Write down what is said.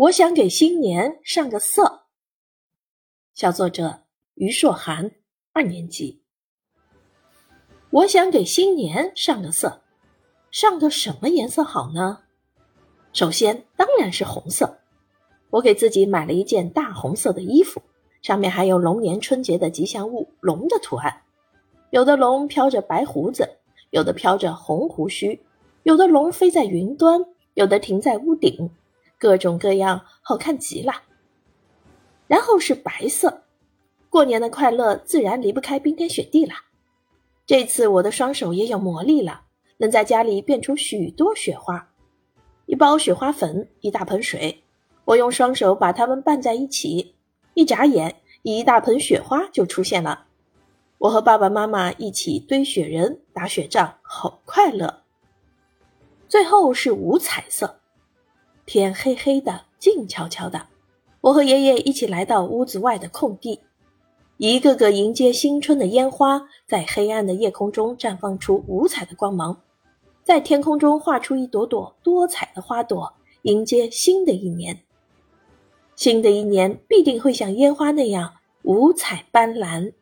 我想给新年上个色。小作者于硕涵，二年级。我想给新年上个色，上个什么颜色好呢？首先当然是红色。我给自己买了一件大红色的衣服，上面还有龙年春节的吉祥物龙的图案。有的龙飘着白胡子，有的飘着红胡须，有的龙飞在云端，有的停在屋顶。各种各样，好看极了。然后是白色，过年的快乐自然离不开冰天雪地了。这次我的双手也有魔力了，能在家里变出许多雪花。一包雪花粉，一大盆水，我用双手把它们拌在一起，一眨眼，一大盆雪花就出现了。我和爸爸妈妈一起堆雪人、打雪仗，好快乐。最后是五彩色。天黑黑的，静悄悄的。我和爷爷一起来到屋子外的空地，一个个迎接新春的烟花在黑暗的夜空中绽放出五彩的光芒，在天空中画出一朵朵多彩的花朵，迎接新的一年。新的一年必定会像烟花那样五彩斑斓。